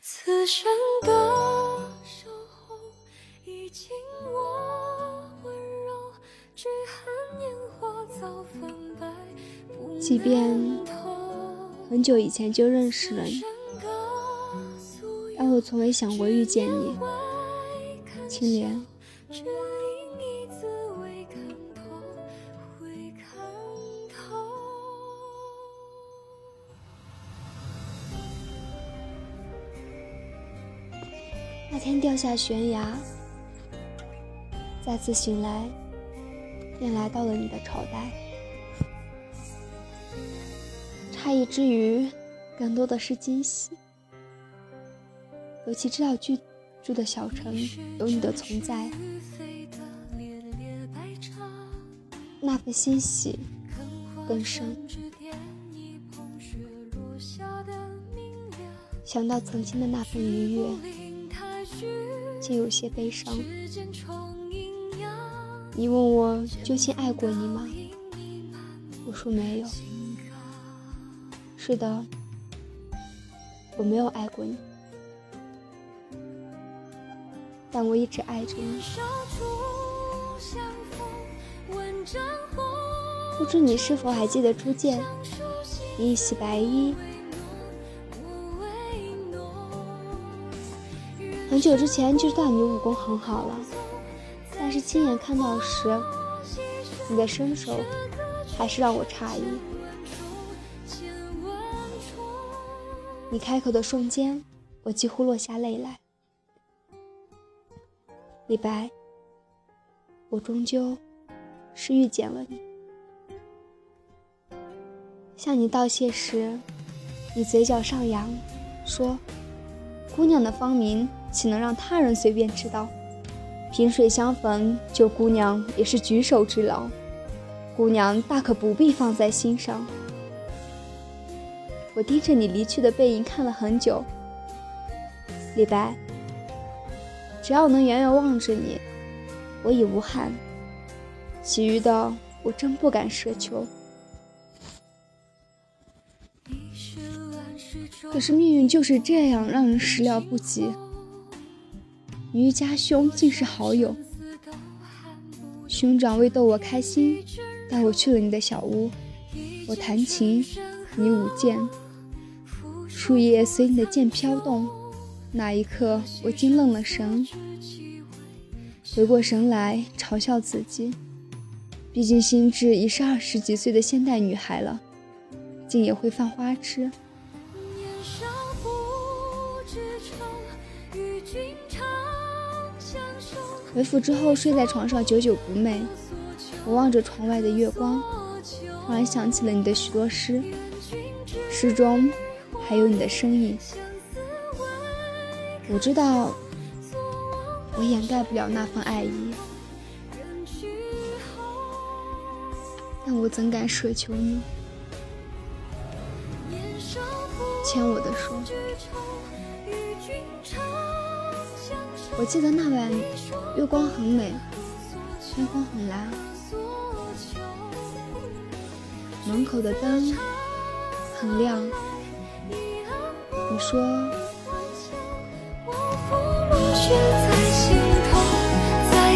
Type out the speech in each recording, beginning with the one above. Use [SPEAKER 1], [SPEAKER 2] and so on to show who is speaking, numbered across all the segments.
[SPEAKER 1] 此生的守候，已经我温柔，只恨年华早分白，不
[SPEAKER 2] 即便。很久以前就认识了你，但我从未想过遇见你。青莲，那天掉下悬崖，再次醒来，便来到了你的朝代。诧异之余，更多的是惊喜。尤其知道居住的小城有你的存在，那份欣喜更深。想到曾经的那份愉悦，竟有些悲伤。你问我究竟爱过你吗？我说没有。是的，我没有爱过你，但我一直爱着你。不知你是否还记得初见？你一袭白衣，很久之前就知道你武功很好了，但是亲眼看到时，你的身手还是让我诧异。你开口的瞬间，我几乎落下泪来。李白，我终究是遇见了你。向你道谢时，你嘴角上扬，说：“姑娘的芳名，岂能让他人随便知道？萍水相逢，救姑娘也是举手之劳，姑娘大可不必放在心上。”我盯着你离去的背影看了很久，李白，只要能远远望着你，我已无憾。其余的，我真不敢奢求。可是命运就是这样，让人始料不及。你与家兄竟是好友，兄长为逗我开心，带我去了你的小屋。我弹琴，你舞剑，树叶随你的剑飘动。那一刻，我竟愣了神，回过神来，嘲笑自己。毕竟心智已是二十几岁的现代女孩了，竟也会犯花痴。回府之后，睡在床上久久不寐。我望着窗外的月光，突然想起了你的许多诗，诗中还有你的身影。我知道，我掩盖不了那份爱意，但我怎敢奢求你牵我的手？我记得那晚月光很美，天空很蓝，门口的灯很亮。你说。
[SPEAKER 1] 在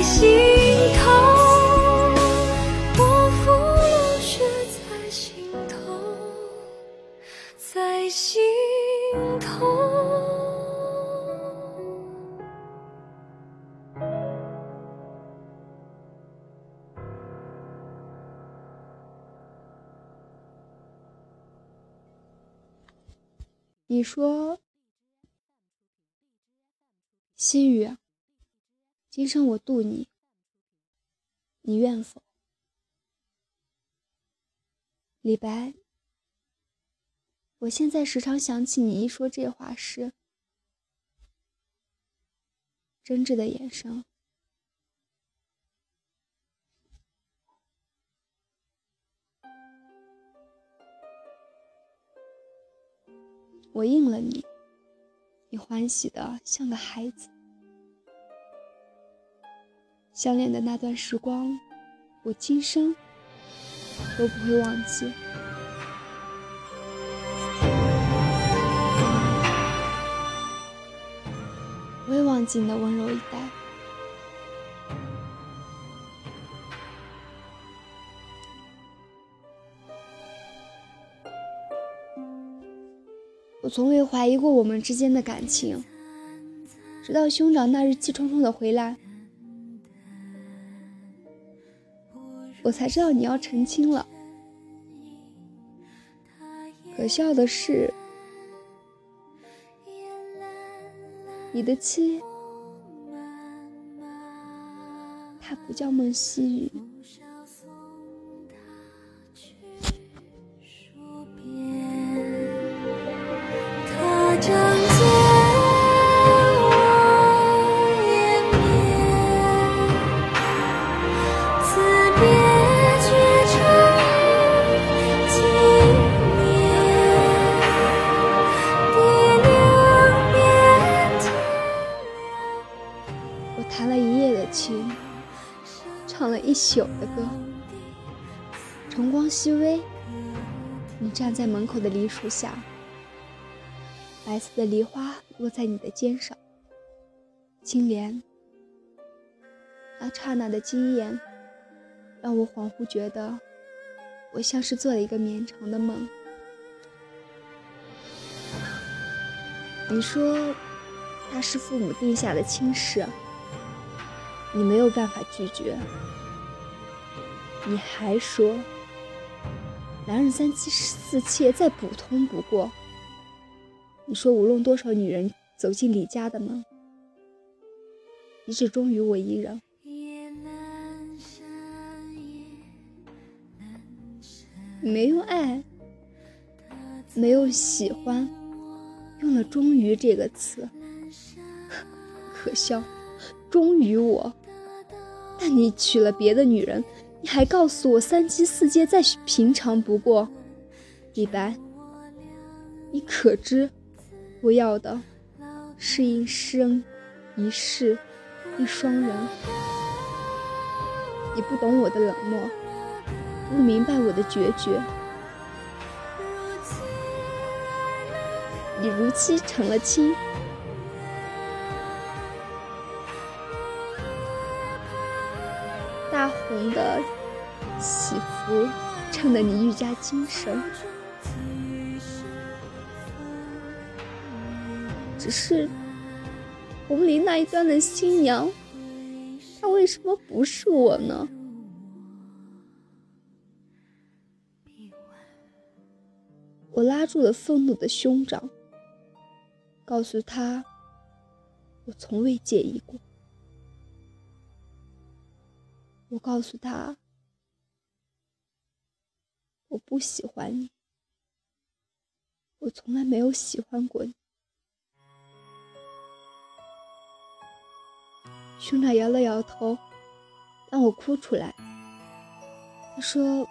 [SPEAKER 1] 心头，在心头，
[SPEAKER 2] 你说，西雨，今生我渡你，你愿否？李白，我现在时常想起你一说这话时，真挚的眼神。我应了你，你欢喜的像个孩子。相恋的那段时光，我今生都不会忘记。我也忘记你的温柔以待。我从未怀疑过我们之间的感情，直到兄长那日气冲冲的回来，我才知道你要成亲了。可笑的是，你的妻，她不叫孟西雨。一宿的歌，晨光熹微，你站在门口的梨树下，白色的梨花落在你的肩上，青莲。那刹那的惊艳，让我恍惚觉得，我像是做了一个绵长的梦。你说，那是父母定下的亲事，你没有办法拒绝。你还说，男人三妻四妾再普通不过。你说无论多少女人走进李家的门，你只忠于我一人。没有爱，没有喜欢，用了“忠于”这个词，可笑，忠于我。但你娶了别的女人。你还告诉我三妻四妾再平常不过，李白，你可知我要的是一生一世一双人？你不懂我的冷漠，不明白我的决绝。你如期成了亲，大红的。喜服衬得你愈加精神，只是红林那一端的新娘，她为什么不是我呢？我拉住了愤怒的兄长，告诉他，我从未介意过。我告诉他。我不喜欢你，我从来没有喜欢过你。兄长摇了摇头，让我哭出来。他说：“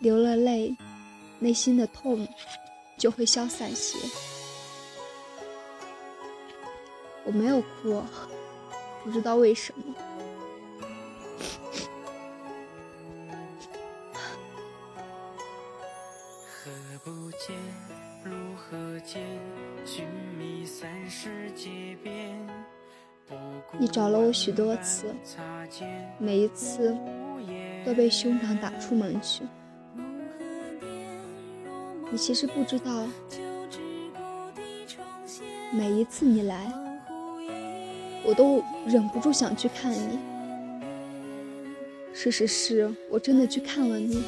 [SPEAKER 2] 流了泪，内心的痛就会消散些。”我没有哭，不知道为什么。你找了我许多次，每一次都被兄长打出门去。你其实不知道，每一次你来，我都忍不住想去看你。事实是我真的去看了你。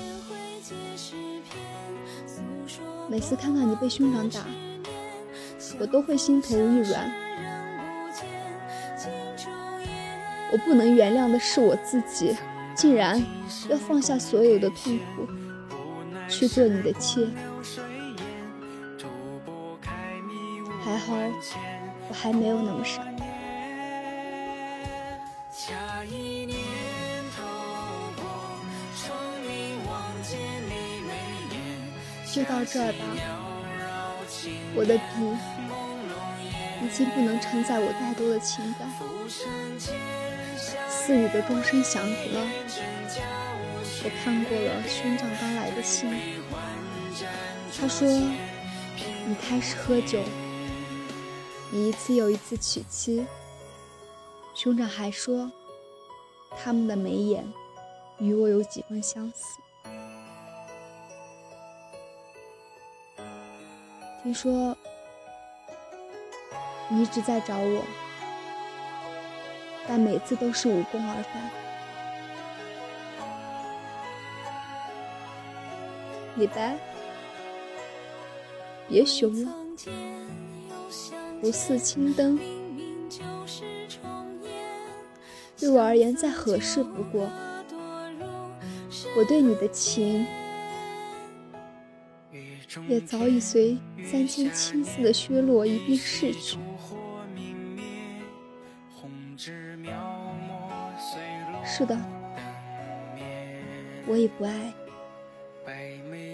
[SPEAKER 2] 每次看到你被兄长打，我都会心头一软。我不能原谅的是我自己，竟然要放下所有的痛苦，去做你的妾。还好，我还没有那么傻。就到这儿吧，我的笔已经不能承载我太多的情感。四雨的钟声响起了，我看过了兄长刚来的信。他说：“你开始喝酒，你一次又一次娶妻，兄长还说，他们的眉眼与我有几分相似。听说你一直在找我，但每次都是无功而返。李白，别凶了，不似青灯。对我而言，再合适不过。我对你的情，也早已随三千青丝的削落一并逝去。是的，我已不爱，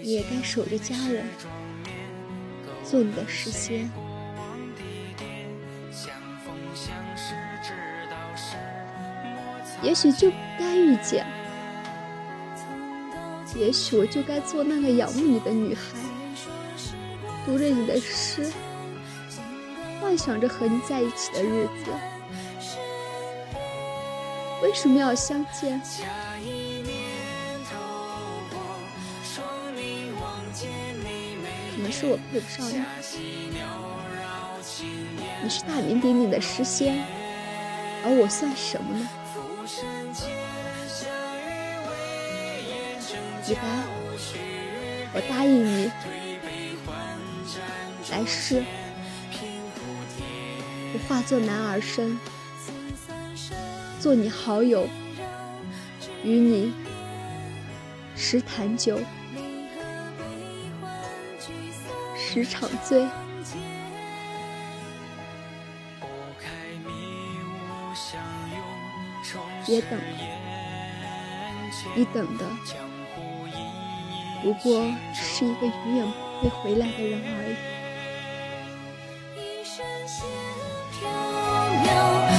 [SPEAKER 2] 你也该守着家人，做你的诗仙。也许就该遇见，也许我就该做那个仰慕你的女孩，读着你的诗，幻想着和你在一起的日子。为什么要相见？可能是我配不上你，你是大名鼎鼎的诗仙，而我算什么呢？李白，我答应你，来世我化作男儿身，做你好友，与你十坛酒，十场醉。别等了，你等的不过是一个永远不会回来的人而已。know.